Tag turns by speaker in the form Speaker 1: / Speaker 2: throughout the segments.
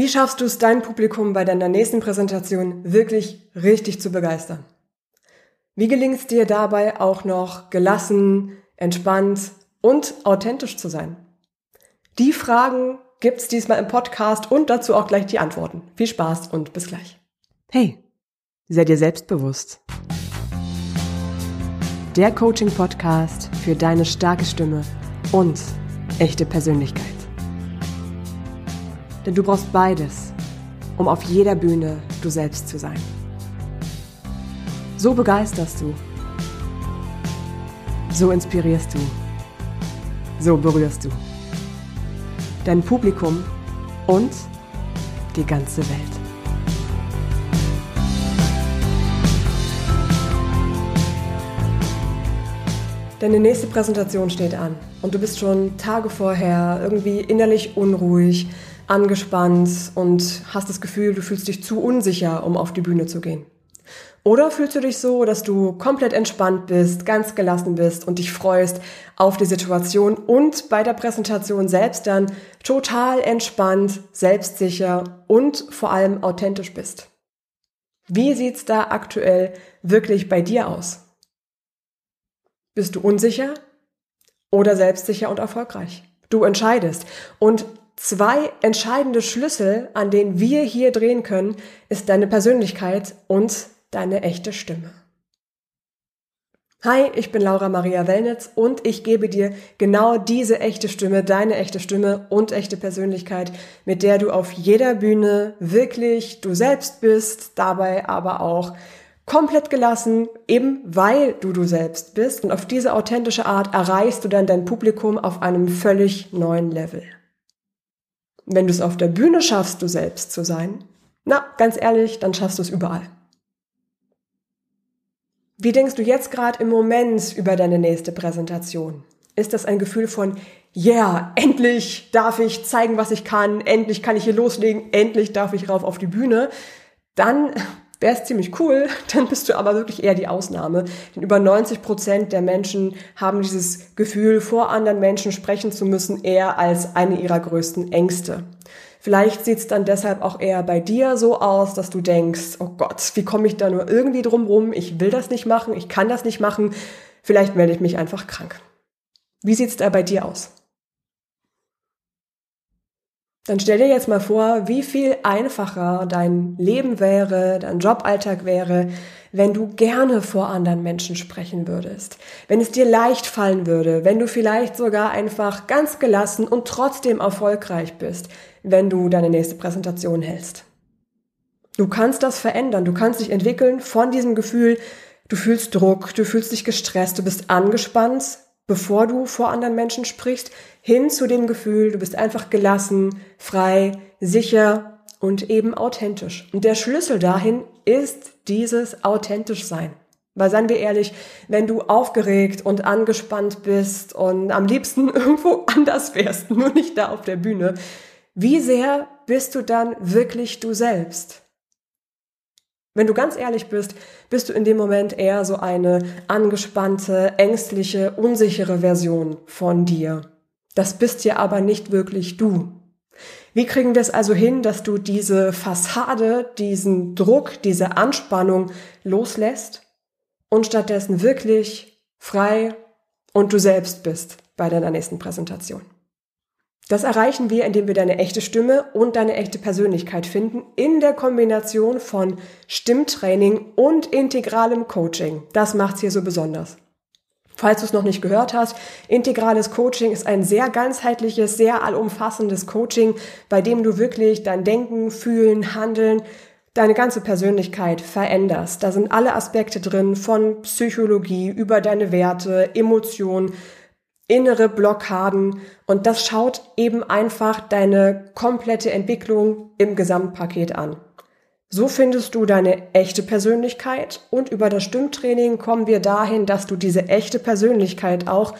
Speaker 1: Wie schaffst du es, dein Publikum bei deiner nächsten Präsentation wirklich richtig zu begeistern? Wie gelingt es dir dabei auch noch gelassen, entspannt und authentisch zu sein? Die Fragen gibt's diesmal im Podcast und dazu auch gleich die Antworten. Viel Spaß und bis gleich.
Speaker 2: Hey, sei dir selbstbewusst. Der Coaching-Podcast für deine starke Stimme und echte Persönlichkeit. Denn du brauchst beides, um auf jeder Bühne du selbst zu sein. So begeisterst du. So inspirierst du. So berührst du. Dein Publikum und die ganze Welt.
Speaker 1: Deine nächste Präsentation steht an und du bist schon Tage vorher irgendwie innerlich unruhig, angespannt und hast das Gefühl, du fühlst dich zu unsicher, um auf die Bühne zu gehen. Oder fühlst du dich so, dass du komplett entspannt bist, ganz gelassen bist und dich freust auf die Situation und bei der Präsentation selbst dann total entspannt, selbstsicher und vor allem authentisch bist? Wie sieht's da aktuell wirklich bei dir aus? Bist du unsicher oder selbstsicher und erfolgreich? Du entscheidest. Und zwei entscheidende Schlüssel, an denen wir hier drehen können, ist deine Persönlichkeit und deine echte Stimme. Hi, ich bin Laura Maria Wellnitz und ich gebe dir genau diese echte Stimme, deine echte Stimme und echte Persönlichkeit, mit der du auf jeder Bühne wirklich du selbst bist, dabei aber auch komplett gelassen, eben weil du du selbst bist und auf diese authentische Art erreichst du dann dein Publikum auf einem völlig neuen Level. Wenn du es auf der Bühne schaffst, du selbst zu sein, na, ganz ehrlich, dann schaffst du es überall. Wie denkst du jetzt gerade im Moment über deine nächste Präsentation? Ist das ein Gefühl von, yeah, endlich darf ich zeigen, was ich kann, endlich kann ich hier loslegen, endlich darf ich rauf auf die Bühne? Dann wäre es ziemlich cool, dann bist du aber wirklich eher die Ausnahme. Denn über 90 Prozent der Menschen haben dieses Gefühl, vor anderen Menschen sprechen zu müssen, eher als eine ihrer größten Ängste. Vielleicht sieht's dann deshalb auch eher bei dir so aus, dass du denkst, oh Gott, wie komme ich da nur irgendwie drum rum? Ich will das nicht machen, ich kann das nicht machen. Vielleicht melde ich mich einfach krank. Wie sieht's da bei dir aus? Dann stell dir jetzt mal vor, wie viel einfacher dein Leben wäre, dein Joballtag wäre, wenn du gerne vor anderen Menschen sprechen würdest, wenn es dir leicht fallen würde, wenn du vielleicht sogar einfach ganz gelassen und trotzdem erfolgreich bist, wenn du deine nächste Präsentation hältst. Du kannst das verändern, du kannst dich entwickeln von diesem Gefühl, du fühlst Druck, du fühlst dich gestresst, du bist angespannt, bevor du vor anderen Menschen sprichst, hin zu dem Gefühl, du bist einfach gelassen, frei, sicher und eben authentisch. Und der Schlüssel dahin ist dieses authentisch sein. Weil seien wir ehrlich, wenn du aufgeregt und angespannt bist und am liebsten irgendwo anders wärst, nur nicht da auf der Bühne, wie sehr bist du dann wirklich du selbst? Wenn du ganz ehrlich bist, bist du in dem Moment eher so eine angespannte, ängstliche, unsichere Version von dir. Das bist ja aber nicht wirklich du. Wie kriegen wir es also hin, dass du diese Fassade, diesen Druck, diese Anspannung loslässt und stattdessen wirklich frei und du selbst bist bei deiner nächsten Präsentation? Das erreichen wir, indem wir deine echte Stimme und deine echte Persönlichkeit finden in der Kombination von Stimmtraining und integralem Coaching. Das macht's hier so besonders. Falls du es noch nicht gehört hast, integrales Coaching ist ein sehr ganzheitliches, sehr allumfassendes Coaching, bei dem du wirklich dein Denken, Fühlen, Handeln, deine ganze Persönlichkeit veränderst. Da sind alle Aspekte drin, von Psychologie über deine Werte, Emotionen, innere Blockaden und das schaut eben einfach deine komplette Entwicklung im Gesamtpaket an. So findest du deine echte Persönlichkeit und über das Stimmtraining kommen wir dahin, dass du diese echte Persönlichkeit auch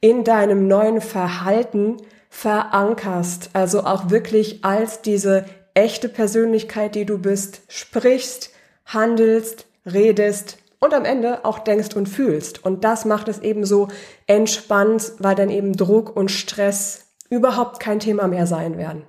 Speaker 1: in deinem neuen Verhalten verankerst, also auch wirklich als diese echte Persönlichkeit, die du bist, sprichst, handelst, redest, und am Ende auch denkst und fühlst. Und das macht es eben so entspannt, weil dann eben Druck und Stress überhaupt kein Thema mehr sein werden.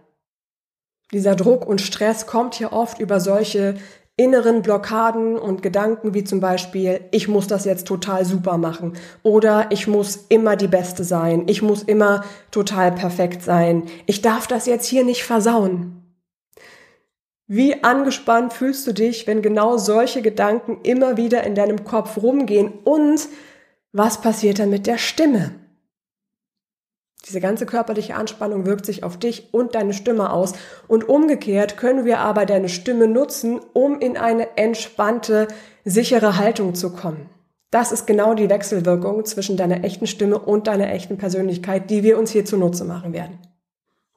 Speaker 1: Dieser Druck und Stress kommt hier oft über solche inneren Blockaden und Gedanken wie zum Beispiel, ich muss das jetzt total super machen oder ich muss immer die Beste sein, ich muss immer total perfekt sein, ich darf das jetzt hier nicht versauen. Wie angespannt fühlst du dich, wenn genau solche Gedanken immer wieder in deinem Kopf rumgehen und was passiert dann mit der Stimme? Diese ganze körperliche Anspannung wirkt sich auf dich und deine Stimme aus. Und umgekehrt können wir aber deine Stimme nutzen, um in eine entspannte, sichere Haltung zu kommen. Das ist genau die Wechselwirkung zwischen deiner echten Stimme und deiner echten Persönlichkeit, die wir uns hier zunutze machen werden.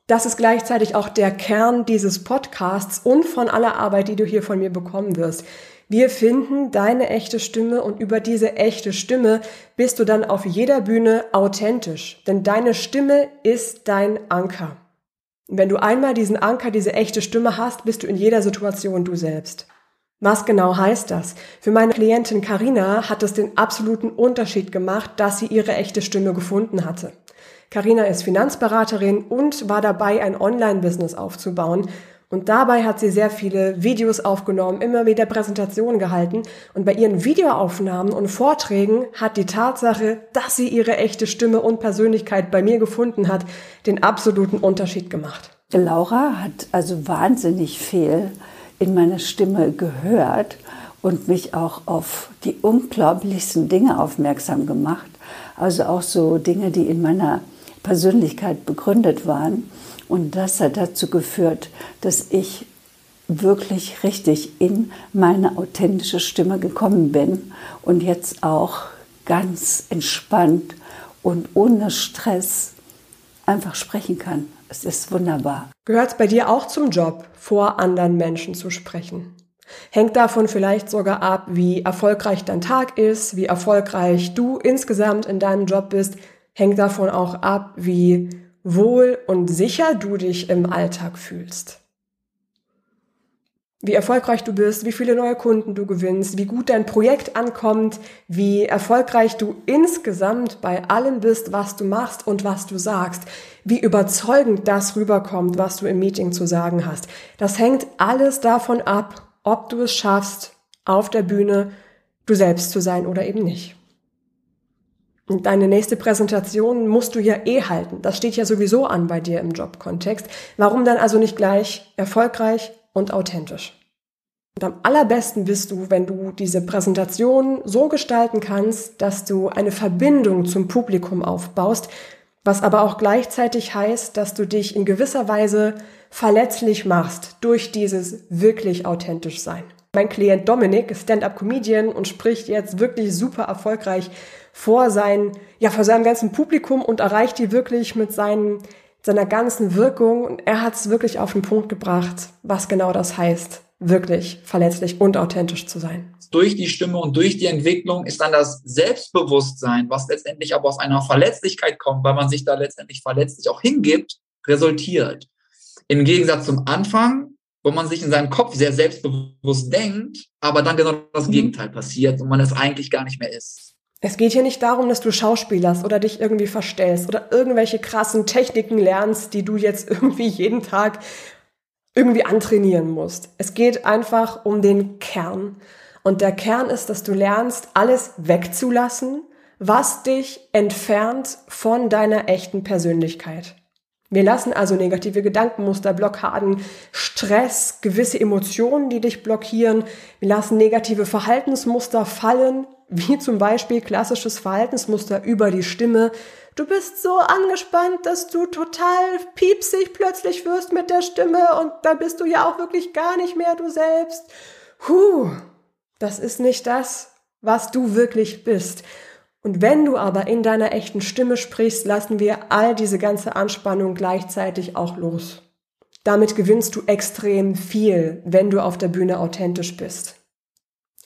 Speaker 1: Das ist gleichzeitig auch der Kern dieses Podcasts und von aller Arbeit, die du hier von mir bekommen wirst. Wir finden deine echte Stimme und über diese echte Stimme bist du dann auf jeder Bühne authentisch. Denn deine Stimme ist dein Anker. wenn du einmal diesen Anker, diese echte Stimme hast, bist du in jeder Situation du selbst. Was genau heißt das? Für meine Klientin Karina hat es den absoluten Unterschied gemacht, dass sie ihre echte Stimme gefunden hatte. Karina ist Finanzberaterin und war dabei, ein Online-Business aufzubauen und dabei hat sie sehr viele Videos aufgenommen, immer wieder Präsentationen gehalten. Und bei ihren Videoaufnahmen und Vorträgen hat die Tatsache, dass sie ihre echte Stimme und Persönlichkeit bei mir gefunden hat, den absoluten Unterschied gemacht.
Speaker 3: Laura hat also wahnsinnig viel in meiner Stimme gehört und mich auch auf die unglaublichsten Dinge aufmerksam gemacht. Also auch so Dinge, die in meiner Persönlichkeit begründet waren. Und das hat dazu geführt, dass ich wirklich richtig in meine authentische Stimme gekommen bin und jetzt auch ganz entspannt und ohne Stress einfach sprechen kann. Es ist wunderbar.
Speaker 1: Gehört es bei dir auch zum Job, vor anderen Menschen zu sprechen? Hängt davon vielleicht sogar ab, wie erfolgreich dein Tag ist, wie erfolgreich du insgesamt in deinem Job bist. Hängt davon auch ab, wie wohl und sicher du dich im Alltag fühlst. Wie erfolgreich du bist, wie viele neue Kunden du gewinnst, wie gut dein Projekt ankommt, wie erfolgreich du insgesamt bei allem bist, was du machst und was du sagst, wie überzeugend das rüberkommt, was du im Meeting zu sagen hast. Das hängt alles davon ab, ob du es schaffst, auf der Bühne du selbst zu sein oder eben nicht. Deine nächste Präsentation musst du ja eh halten. Das steht ja sowieso an bei dir im Jobkontext. Warum dann also nicht gleich erfolgreich und authentisch? Und am allerbesten bist du, wenn du diese Präsentation so gestalten kannst, dass du eine Verbindung zum Publikum aufbaust, was aber auch gleichzeitig heißt, dass du dich in gewisser Weise verletzlich machst durch dieses wirklich authentisch sein. Mein Klient Dominik ist Stand-up-Comedian und spricht jetzt wirklich super erfolgreich vor sein, ja, vor seinem ganzen Publikum und erreicht die wirklich mit seinen, seiner ganzen Wirkung. Und er hat es wirklich auf den Punkt gebracht, was genau das heißt, wirklich verletzlich und authentisch zu sein.
Speaker 4: Durch die Stimme und durch die Entwicklung ist dann das Selbstbewusstsein, was letztendlich aber aus einer Verletzlichkeit kommt, weil man sich da letztendlich verletzlich auch hingibt, resultiert. Im Gegensatz zum Anfang, wo man sich in seinem Kopf sehr selbstbewusst denkt, aber dann genau das mhm. Gegenteil passiert und man es eigentlich gar nicht mehr ist.
Speaker 1: Es geht hier nicht darum, dass du schauspielerst oder dich irgendwie verstellst oder irgendwelche krassen Techniken lernst, die du jetzt irgendwie jeden Tag irgendwie antrainieren musst. Es geht einfach um den Kern. Und der Kern ist, dass du lernst, alles wegzulassen, was dich entfernt von deiner echten Persönlichkeit. Wir lassen also negative Gedankenmuster, Blockaden, Stress, gewisse Emotionen, die dich blockieren. Wir lassen negative Verhaltensmuster fallen, wie zum Beispiel klassisches Verhaltensmuster über die Stimme. Du bist so angespannt, dass du total piepsig plötzlich wirst mit der Stimme und da bist du ja auch wirklich gar nicht mehr du selbst. Huh, das ist nicht das, was du wirklich bist. Und wenn du aber in deiner echten Stimme sprichst, lassen wir all diese ganze Anspannung gleichzeitig auch los. Damit gewinnst du extrem viel, wenn du auf der Bühne authentisch bist.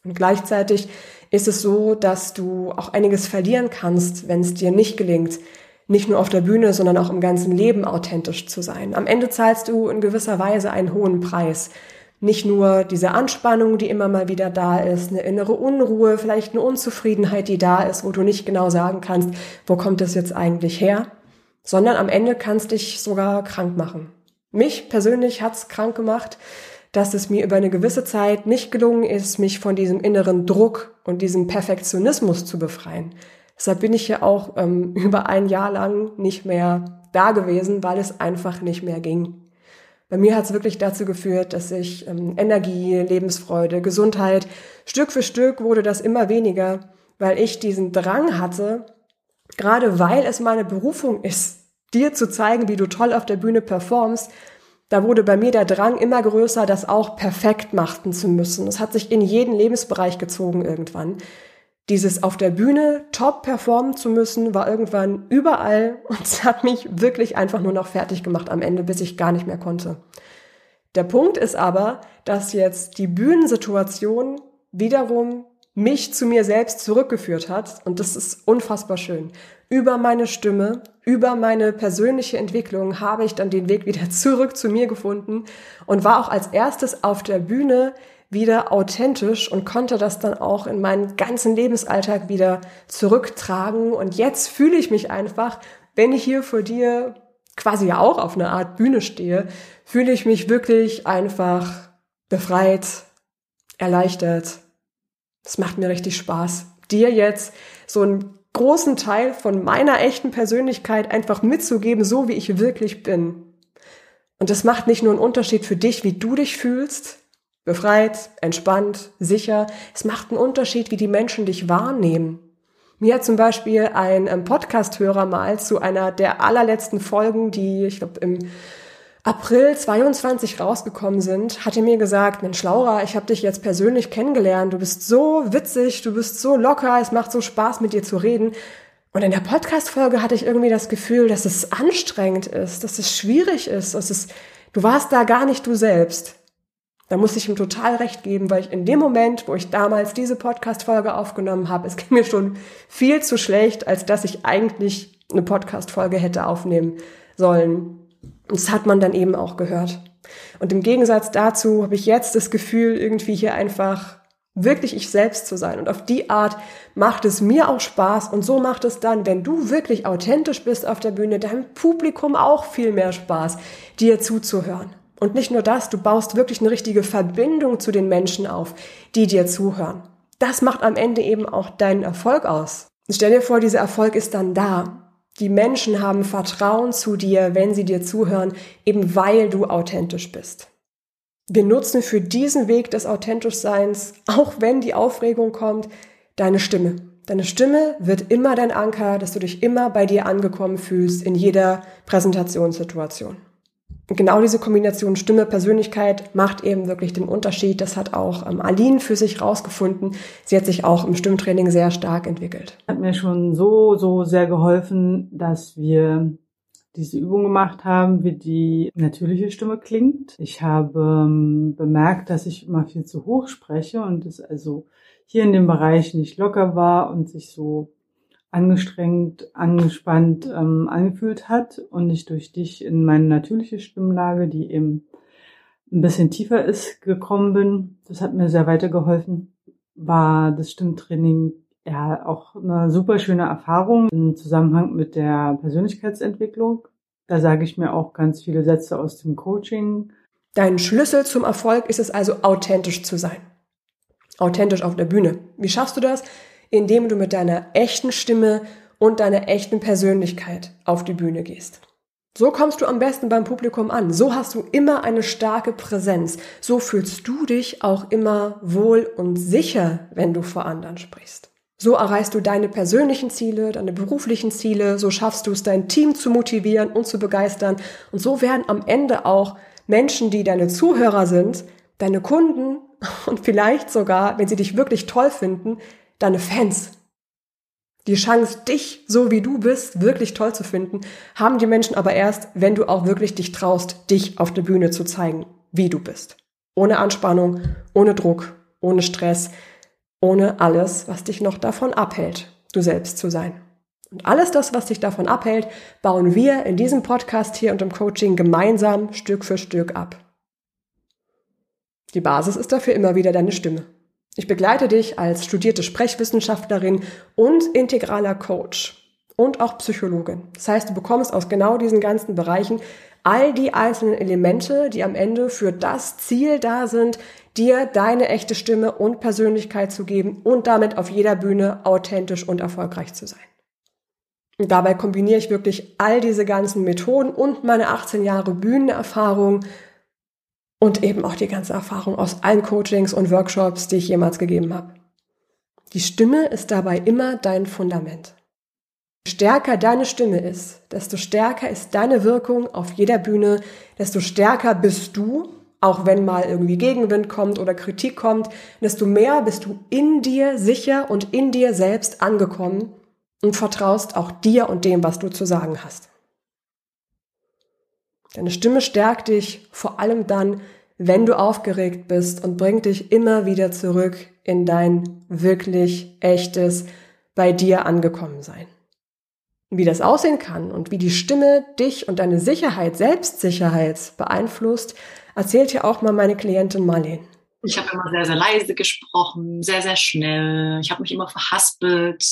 Speaker 1: Und gleichzeitig ist es so, dass du auch einiges verlieren kannst, wenn es dir nicht gelingt, nicht nur auf der Bühne, sondern auch im ganzen Leben authentisch zu sein. Am Ende zahlst du in gewisser Weise einen hohen Preis. Nicht nur diese Anspannung, die immer mal wieder da ist, eine innere Unruhe, vielleicht eine Unzufriedenheit, die da ist, wo du nicht genau sagen kannst, wo kommt das jetzt eigentlich her, sondern am Ende kannst dich sogar krank machen. Mich persönlich hat's krank gemacht, dass es mir über eine gewisse Zeit nicht gelungen ist, mich von diesem inneren Druck und diesem Perfektionismus zu befreien. Deshalb bin ich ja auch ähm, über ein Jahr lang nicht mehr da gewesen, weil es einfach nicht mehr ging. Bei mir hat es wirklich dazu geführt, dass ich ähm, Energie, Lebensfreude, Gesundheit, Stück für Stück wurde das immer weniger, weil ich diesen Drang hatte, gerade weil es meine Berufung ist, dir zu zeigen, wie du toll auf der Bühne performst, da wurde bei mir der Drang immer größer, das auch perfekt machen zu müssen. Es hat sich in jeden Lebensbereich gezogen irgendwann. Dieses auf der Bühne top performen zu müssen, war irgendwann überall und es hat mich wirklich einfach nur noch fertig gemacht am Ende, bis ich gar nicht mehr konnte. Der Punkt ist aber, dass jetzt die Bühnensituation wiederum mich zu mir selbst zurückgeführt hat und das ist unfassbar schön. Über meine Stimme, über meine persönliche Entwicklung habe ich dann den Weg wieder zurück zu mir gefunden und war auch als erstes auf der Bühne wieder authentisch und konnte das dann auch in meinen ganzen Lebensalltag wieder zurücktragen. Und jetzt fühle ich mich einfach, wenn ich hier vor dir quasi ja auch auf einer Art Bühne stehe, fühle ich mich wirklich einfach befreit, erleichtert. Es macht mir richtig Spaß, dir jetzt so einen großen Teil von meiner echten Persönlichkeit einfach mitzugeben, so wie ich wirklich bin. Und das macht nicht nur einen Unterschied für dich, wie du dich fühlst, Befreit, entspannt, sicher. Es macht einen Unterschied, wie die Menschen dich wahrnehmen. Mir hat zum Beispiel ein ähm, Podcast-Hörer mal zu einer der allerletzten Folgen, die ich glaube im April 22 rausgekommen sind, hatte mir gesagt, Mensch Laura, ich habe dich jetzt persönlich kennengelernt, du bist so witzig, du bist so locker, es macht so Spaß mit dir zu reden. Und in der Podcast-Folge hatte ich irgendwie das Gefühl, dass es anstrengend ist, dass es schwierig ist, dass es, du warst da gar nicht du selbst. Da muss ich ihm total recht geben, weil ich in dem Moment, wo ich damals diese Podcast-Folge aufgenommen habe, es ging mir schon viel zu schlecht, als dass ich eigentlich eine Podcast-Folge hätte aufnehmen sollen. Und das hat man dann eben auch gehört. Und im Gegensatz dazu habe ich jetzt das Gefühl, irgendwie hier einfach wirklich ich selbst zu sein. Und auf die Art macht es mir auch Spaß. Und so macht es dann, wenn du wirklich authentisch bist auf der Bühne, deinem Publikum auch viel mehr Spaß, dir zuzuhören. Und nicht nur das, du baust wirklich eine richtige Verbindung zu den Menschen auf, die dir zuhören. Das macht am Ende eben auch deinen Erfolg aus. Stell dir vor, dieser Erfolg ist dann da. Die Menschen haben Vertrauen zu dir, wenn sie dir zuhören, eben weil du authentisch bist. Wir nutzen für diesen Weg des Authentischseins, auch wenn die Aufregung kommt, deine Stimme. Deine Stimme wird immer dein Anker, dass du dich immer bei dir angekommen fühlst in jeder Präsentationssituation. Und genau diese Kombination Stimme, Persönlichkeit macht eben wirklich den Unterschied. Das hat auch ähm, Aline für sich rausgefunden. Sie hat sich auch im Stimmtraining sehr stark entwickelt.
Speaker 5: Hat mir schon so, so sehr geholfen, dass wir diese Übung gemacht haben, wie die natürliche Stimme klingt. Ich habe ähm, bemerkt, dass ich immer viel zu hoch spreche und es also hier in dem Bereich nicht locker war und sich so angestrengt, angespannt ähm, angefühlt hat und ich durch dich in meine natürliche Stimmlage, die eben ein bisschen tiefer ist, gekommen bin. Das hat mir sehr weitergeholfen. War das Stimmtraining ja auch eine super schöne Erfahrung im Zusammenhang mit der Persönlichkeitsentwicklung. Da sage ich mir auch ganz viele Sätze aus dem Coaching.
Speaker 1: Dein Schlüssel zum Erfolg ist es also, authentisch zu sein. Authentisch auf der Bühne. Wie schaffst du das? Indem du mit deiner echten Stimme und deiner echten Persönlichkeit auf die Bühne gehst. So kommst du am besten beim Publikum an. So hast du immer eine starke Präsenz. So fühlst du dich auch immer wohl und sicher, wenn du vor anderen sprichst. So erreichst du deine persönlichen Ziele, deine beruflichen Ziele. So schaffst du es, dein Team zu motivieren und zu begeistern. Und so werden am Ende auch Menschen, die deine Zuhörer sind, deine Kunden und vielleicht sogar, wenn sie dich wirklich toll finden, deine Fans. Die Chance, dich so wie du bist, wirklich toll zu finden, haben die Menschen aber erst, wenn du auch wirklich dich traust, dich auf der Bühne zu zeigen, wie du bist. Ohne Anspannung, ohne Druck, ohne Stress, ohne alles, was dich noch davon abhält, du selbst zu sein. Und alles das, was dich davon abhält, bauen wir in diesem Podcast hier und im Coaching gemeinsam Stück für Stück ab. Die Basis ist dafür immer wieder deine Stimme. Ich begleite dich als studierte Sprechwissenschaftlerin und integraler Coach. und auch Psychologin. Das heißt, du bekommst aus genau diesen ganzen Bereichen all die einzelnen Elemente, die am Ende für das Ziel da sind, dir deine echte Stimme und Persönlichkeit zu geben und damit auf jeder Bühne authentisch und erfolgreich zu sein. Und dabei kombiniere ich wirklich all diese ganzen Methoden und meine 18 Jahre Bühnenerfahrung und eben auch die ganze Erfahrung aus allen Coachings und Workshops, die ich jemals gegeben habe. Die Stimme ist dabei immer dein Fundament. Je stärker deine Stimme ist, desto stärker ist deine Wirkung auf jeder Bühne, desto stärker bist du, auch wenn mal irgendwie Gegenwind kommt oder Kritik kommt, desto mehr bist du in dir sicher und in dir selbst angekommen und vertraust auch dir und dem, was du zu sagen hast. Deine Stimme stärkt dich vor allem dann, wenn du aufgeregt bist und bringt dich immer wieder zurück in dein wirklich echtes, bei dir angekommen sein. Wie das aussehen kann und wie die Stimme dich und deine Sicherheit, Selbstsicherheit beeinflusst, erzählt ja auch mal meine Klientin Marlene.
Speaker 6: Ich habe immer sehr, sehr leise gesprochen, sehr, sehr schnell. Ich habe mich immer verhaspelt,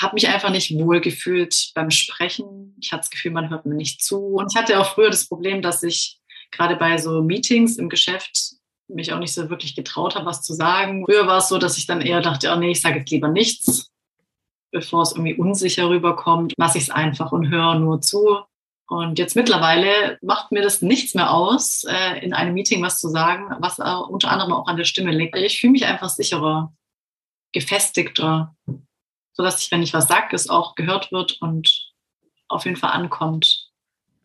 Speaker 6: habe mich einfach nicht wohl gefühlt beim Sprechen. Ich hatte das Gefühl, man hört mir nicht zu. Und ich hatte auch früher das Problem, dass ich gerade bei so Meetings im Geschäft mich auch nicht so wirklich getraut habe, was zu sagen. Früher war es so, dass ich dann eher dachte, oh nee, ich sage jetzt lieber nichts, bevor es irgendwie unsicher rüberkommt. Lasse ich es einfach und höre nur zu. Und jetzt mittlerweile macht mir das nichts mehr aus, äh, in einem Meeting was zu sagen, was unter anderem auch an der Stimme liegt. Ich fühle mich einfach sicherer, gefestigter, sodass ich, wenn ich was sage, es auch gehört wird und auf jeden Fall ankommt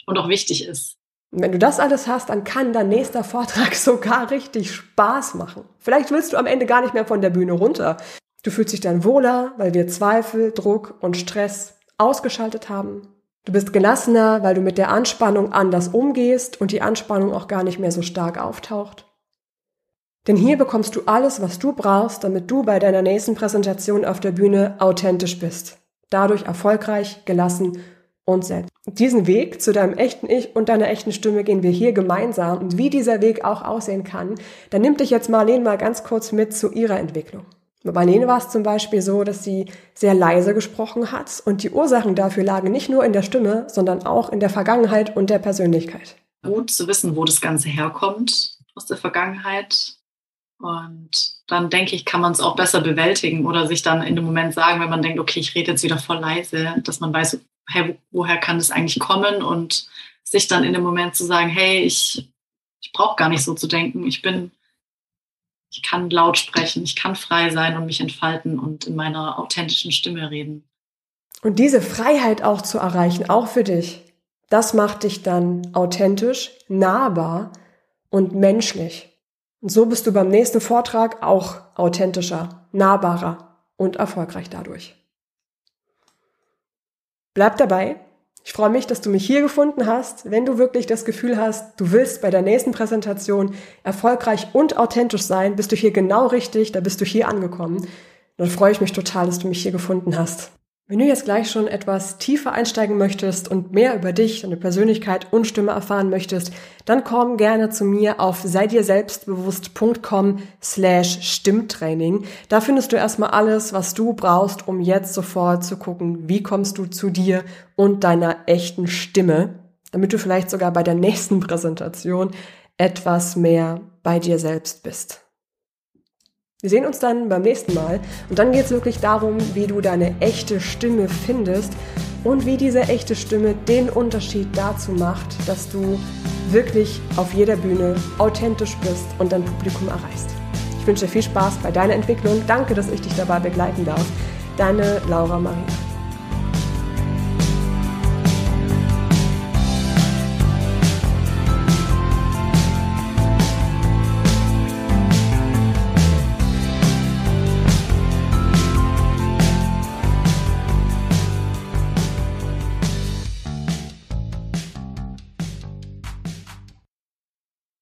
Speaker 6: und auch wichtig ist.
Speaker 1: Wenn du das alles hast, dann kann dein nächster Vortrag sogar richtig Spaß machen. Vielleicht willst du am Ende gar nicht mehr von der Bühne runter. Du fühlst dich dann wohler, weil wir Zweifel, Druck und Stress ausgeschaltet haben. Du bist gelassener, weil du mit der Anspannung anders umgehst und die Anspannung auch gar nicht mehr so stark auftaucht. Denn hier bekommst du alles, was du brauchst, damit du bei deiner nächsten Präsentation auf der Bühne authentisch bist. Dadurch erfolgreich, gelassen und selbst. Diesen Weg zu deinem echten Ich und deiner echten Stimme gehen wir hier gemeinsam. Und wie dieser Weg auch aussehen kann, dann nimmt dich jetzt Marlene mal ganz kurz mit zu ihrer Entwicklung. Bei Marlene war es zum Beispiel so, dass sie sehr leise gesprochen hat und die Ursachen dafür lagen nicht nur in der Stimme, sondern auch in der Vergangenheit und der Persönlichkeit.
Speaker 6: Gut zu wissen, wo das Ganze herkommt aus der Vergangenheit. Und dann denke ich, kann man es auch besser bewältigen oder sich dann in dem Moment sagen, wenn man denkt, okay, ich rede jetzt wieder voll leise, dass man weiß, hey, woher kann das eigentlich kommen? Und sich dann in dem Moment zu sagen, hey, ich, ich brauche gar nicht so zu denken. Ich bin, ich kann laut sprechen, ich kann frei sein und mich entfalten und in meiner authentischen Stimme reden.
Speaker 1: Und diese Freiheit auch zu erreichen, auch für dich, das macht dich dann authentisch, nahbar und menschlich. Und so bist du beim nächsten Vortrag auch authentischer, nahbarer und erfolgreich dadurch. Bleib dabei. Ich freue mich, dass du mich hier gefunden hast. Wenn du wirklich das Gefühl hast, du willst bei der nächsten Präsentation erfolgreich und authentisch sein, bist du hier genau richtig, da bist du hier angekommen. dann freue ich mich total, dass du mich hier gefunden hast. Wenn du jetzt gleich schon etwas tiefer einsteigen möchtest und mehr über dich, deine Persönlichkeit und Stimme erfahren möchtest, dann komm gerne zu mir auf seidirselbstbewusst.com slash Stimmtraining. Da findest du erstmal alles, was du brauchst, um jetzt sofort zu gucken, wie kommst du zu dir und deiner echten Stimme, damit du vielleicht sogar bei der nächsten Präsentation etwas mehr bei dir selbst bist. Wir sehen uns dann beim nächsten Mal und dann geht es wirklich darum, wie du deine echte Stimme findest und wie diese echte Stimme den Unterschied dazu macht, dass du wirklich auf jeder Bühne authentisch bist und dein Publikum erreichst. Ich wünsche dir viel Spaß bei deiner Entwicklung. Danke, dass ich dich dabei begleiten darf. Deine Laura Maria.